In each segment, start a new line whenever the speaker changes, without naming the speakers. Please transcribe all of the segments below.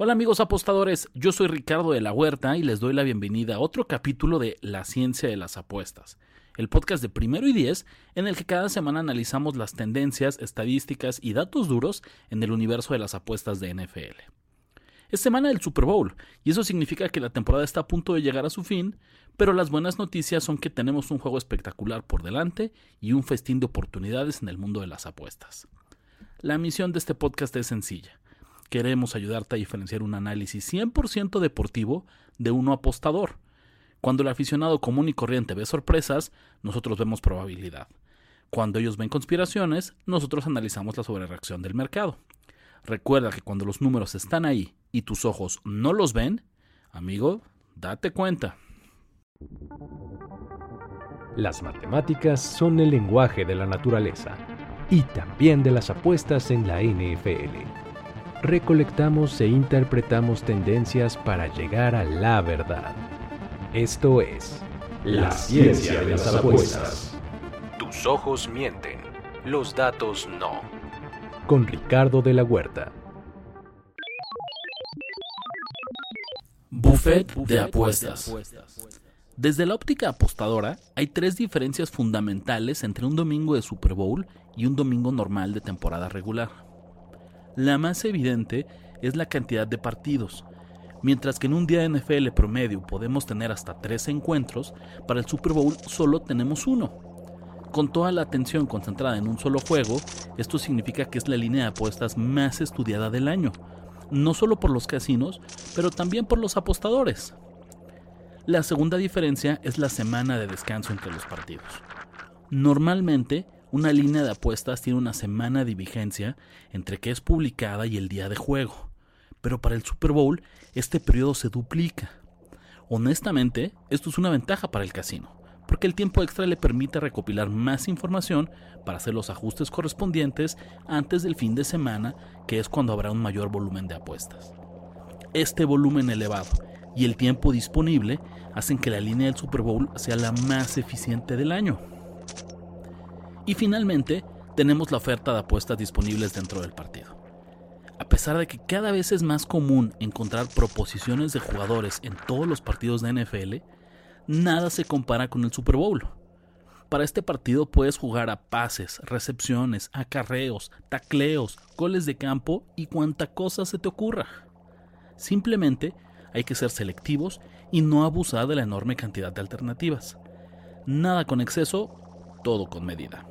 Hola amigos apostadores, yo soy Ricardo de la Huerta y les doy la bienvenida a otro capítulo de La ciencia de las apuestas, el podcast de primero y diez en el que cada semana analizamos las tendencias, estadísticas y datos duros en el universo de las apuestas de NFL. Es semana del Super Bowl y eso significa que la temporada está a punto de llegar a su fin, pero las buenas noticias son que tenemos un juego espectacular por delante y un festín de oportunidades en el mundo de las apuestas. La misión de este podcast es sencilla queremos ayudarte a diferenciar un análisis 100% deportivo de uno apostador. Cuando el aficionado común y corriente ve sorpresas, nosotros vemos probabilidad. Cuando ellos ven conspiraciones, nosotros analizamos la sobrereacción del mercado. Recuerda que cuando los números están ahí y tus ojos no los ven, amigo, date cuenta.
Las matemáticas son el lenguaje de la naturaleza y también de las apuestas en la NFL recolectamos e interpretamos tendencias para llegar a la verdad. Esto es
la ciencia de las apuestas.
Tus ojos mienten, los datos no. Con Ricardo de la Huerta.
Buffet de apuestas. Desde la óptica apostadora, hay tres diferencias fundamentales entre un domingo de Super Bowl y un domingo normal de temporada regular. La más evidente es la cantidad de partidos. Mientras que en un día NFL promedio podemos tener hasta tres encuentros, para el Super Bowl solo tenemos uno. Con toda la atención concentrada en un solo juego, esto significa que es la línea de apuestas más estudiada del año, no solo por los casinos, pero también por los apostadores. La segunda diferencia es la semana de descanso entre los partidos. Normalmente, una línea de apuestas tiene una semana de vigencia entre que es publicada y el día de juego, pero para el Super Bowl este periodo se duplica. Honestamente, esto es una ventaja para el casino, porque el tiempo extra le permite recopilar más información para hacer los ajustes correspondientes antes del fin de semana, que es cuando habrá un mayor volumen de apuestas. Este volumen elevado y el tiempo disponible hacen que la línea del Super Bowl sea la más eficiente del año. Y finalmente, tenemos la oferta de apuestas disponibles dentro del partido. A pesar de que cada vez es más común encontrar proposiciones de jugadores en todos los partidos de NFL, nada se compara con el Super Bowl. Para este partido puedes jugar a pases, recepciones, acarreos, tacleos, goles de campo y cuanta cosa se te ocurra. Simplemente hay que ser selectivos y no abusar de la enorme cantidad de alternativas. Nada con exceso, todo con medida.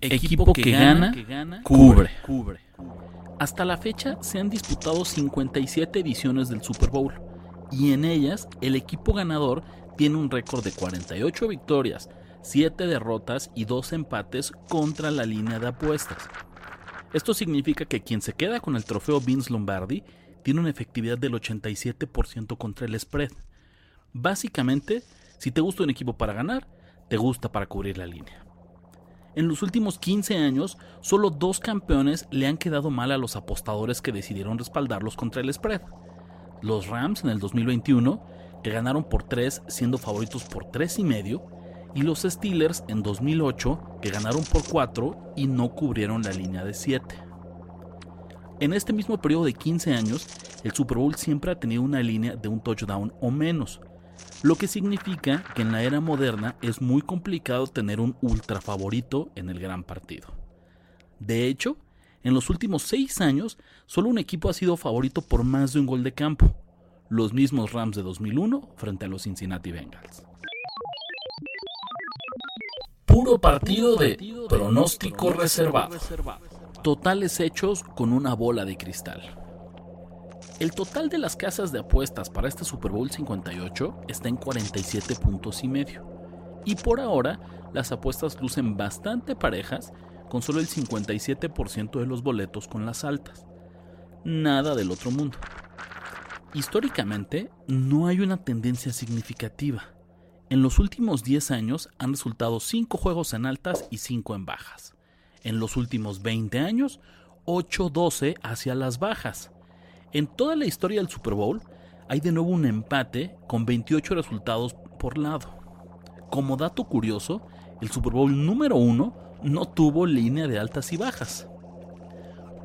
Equipo que gana, cubre. Hasta la fecha se han disputado 57 ediciones del Super Bowl y en ellas el equipo ganador tiene un récord de 48 victorias, 7 derrotas y 2 empates contra la línea de apuestas. Esto significa que quien se queda con el trofeo Vince Lombardi tiene una efectividad del 87% contra el spread. Básicamente, si te gusta un equipo para ganar, te gusta para cubrir la línea. En los últimos 15 años, solo dos campeones le han quedado mal a los apostadores que decidieron respaldarlos contra el spread. Los Rams en el 2021, que ganaron por 3 siendo favoritos por 3 y medio, y los Steelers en 2008, que ganaron por 4 y no cubrieron la línea de 7. En este mismo periodo de 15 años, el Super Bowl siempre ha tenido una línea de un touchdown o menos, lo que significa que en la era moderna es muy complicado tener un ultra favorito en el gran partido. De hecho, en los últimos seis años, solo un equipo ha sido favorito por más de un gol de campo, los mismos Rams de 2001 frente a los Cincinnati Bengals. Puro partido de pronóstico reservado. Totales hechos con una bola de cristal. El total de las casas de apuestas para este Super Bowl 58 está en 47 puntos y medio. Y por ahora, las apuestas lucen bastante parejas, con solo el 57% de los boletos con las altas. Nada del otro mundo. Históricamente, no hay una tendencia significativa. En los últimos 10 años han resultado 5 juegos en altas y 5 en bajas. En los últimos 20 años, 8-12 hacia las bajas. En toda la historia del Super Bowl hay de nuevo un empate con 28 resultados por lado. Como dato curioso, el Super Bowl número uno no tuvo línea de altas y bajas.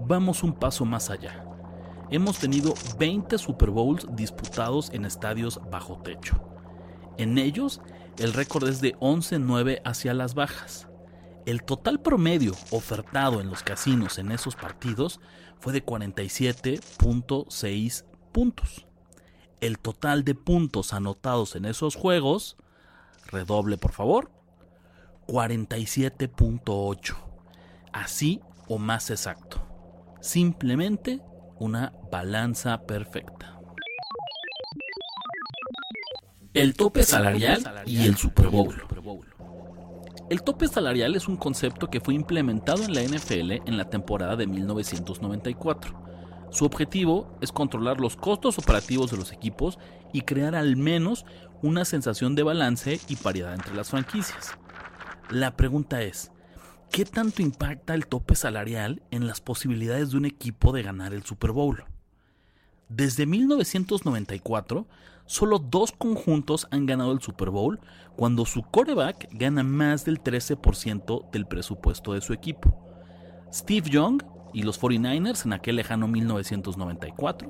vamos un paso más allá. Hemos tenido 20 Super Bowls disputados en estadios bajo techo. En ellos, el récord es de 11-9 hacia las bajas. El total promedio ofertado en los casinos en esos partidos fue de 47.6 puntos. El total de puntos anotados en esos juegos, redoble por favor, 47.8. Así o más exacto. Simplemente una balanza perfecta. El tope salarial y el Super. El tope salarial es un concepto que fue implementado en la NFL en la temporada de 1994. Su objetivo es controlar los costos operativos de los equipos y crear al menos una sensación de balance y paridad entre las franquicias. La pregunta es, ¿qué tanto impacta el tope salarial en las posibilidades de un equipo de ganar el Super Bowl? Desde 1994, solo dos conjuntos han ganado el Super Bowl cuando su coreback gana más del 13% del presupuesto de su equipo. Steve Young y los 49ers en aquel lejano 1994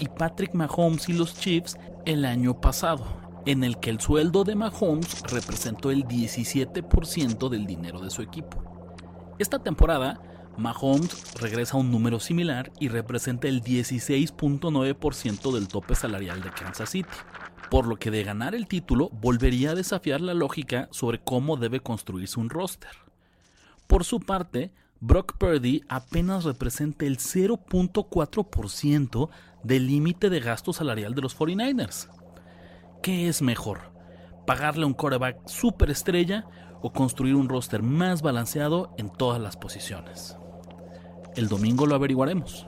y Patrick Mahomes y los Chiefs el año pasado, en el que el sueldo de Mahomes representó el 17% del dinero de su equipo. Esta temporada, Mahomes regresa a un número similar y representa el 16.9% del tope salarial de Kansas City, por lo que de ganar el título volvería a desafiar la lógica sobre cómo debe construirse un roster. Por su parte, Brock Purdy apenas representa el 0.4% del límite de gasto salarial de los 49ers. ¿Qué es mejor? ¿Pagarle un quarterback superestrella o construir un roster más balanceado en todas las posiciones? El domingo lo averiguaremos.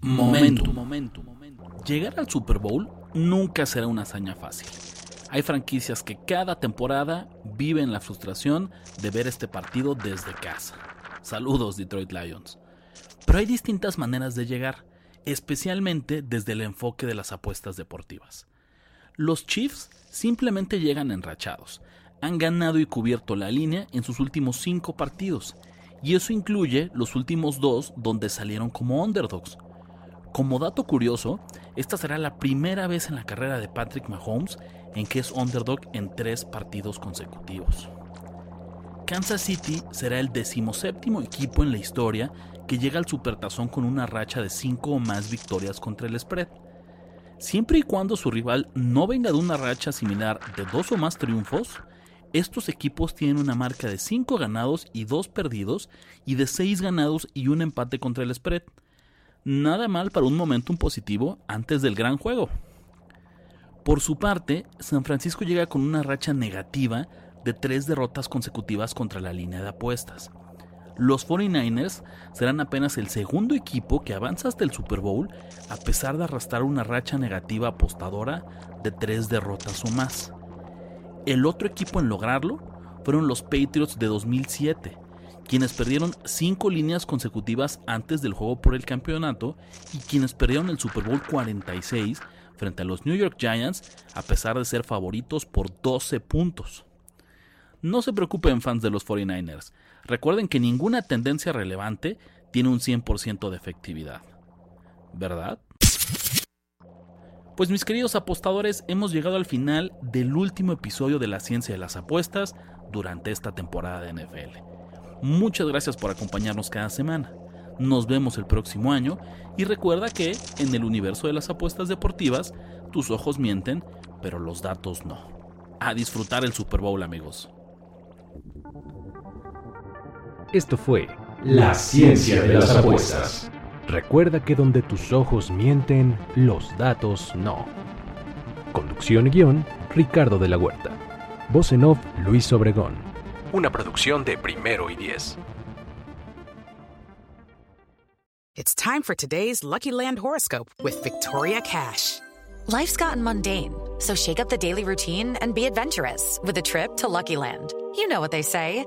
Momentum. Llegar al Super Bowl nunca será una hazaña fácil. Hay franquicias que cada temporada viven la frustración de ver este partido desde casa. Saludos Detroit Lions. Pero hay distintas maneras de llegar, especialmente desde el enfoque de las apuestas deportivas. Los Chiefs simplemente llegan enrachados, han ganado y cubierto la línea en sus últimos cinco partidos, y eso incluye los últimos dos donde salieron como underdogs. Como dato curioso, esta será la primera vez en la carrera de Patrick Mahomes en que es underdog en tres partidos consecutivos. Kansas City será el decimoséptimo equipo en la historia que llega al supertazón con una racha de cinco o más victorias contra el spread. Siempre y cuando su rival no venga de una racha similar de dos o más triunfos, estos equipos tienen una marca de 5 ganados y 2 perdidos y de 6 ganados y un empate contra el spread. Nada mal para un momentum positivo antes del gran juego. Por su parte, San Francisco llega con una racha negativa de 3 derrotas consecutivas contra la línea de apuestas. Los 49ers serán apenas el segundo equipo que avanza hasta el Super Bowl a pesar de arrastrar una racha negativa apostadora de 3 derrotas o más. El otro equipo en lograrlo fueron los Patriots de 2007, quienes perdieron cinco líneas consecutivas antes del juego por el campeonato y quienes perdieron el Super Bowl 46 frente a los New York Giants a pesar de ser favoritos por 12 puntos. No se preocupen fans de los 49ers, recuerden que ninguna tendencia relevante tiene un 100% de efectividad. ¿Verdad? Pues mis queridos apostadores, hemos llegado al final del último episodio de la ciencia de las apuestas durante esta temporada de NFL. Muchas gracias por acompañarnos cada semana. Nos vemos el próximo año y recuerda que en el universo de las apuestas deportivas, tus ojos mienten, pero los datos no. A disfrutar el Super Bowl amigos.
Esto fue La Ciencia de las Apuestas. Recuerda que donde tus ojos mienten, los datos no. Conducción y guion, Ricardo de la Huerta. Voz en off, Luis Obregón. Una producción de Primero y Diez.
It's time for today's Lucky Land horoscope with Victoria Cash.
Life's gotten mundane, so shake up the daily routine and be adventurous with a trip to Lucky Land. You know what they say.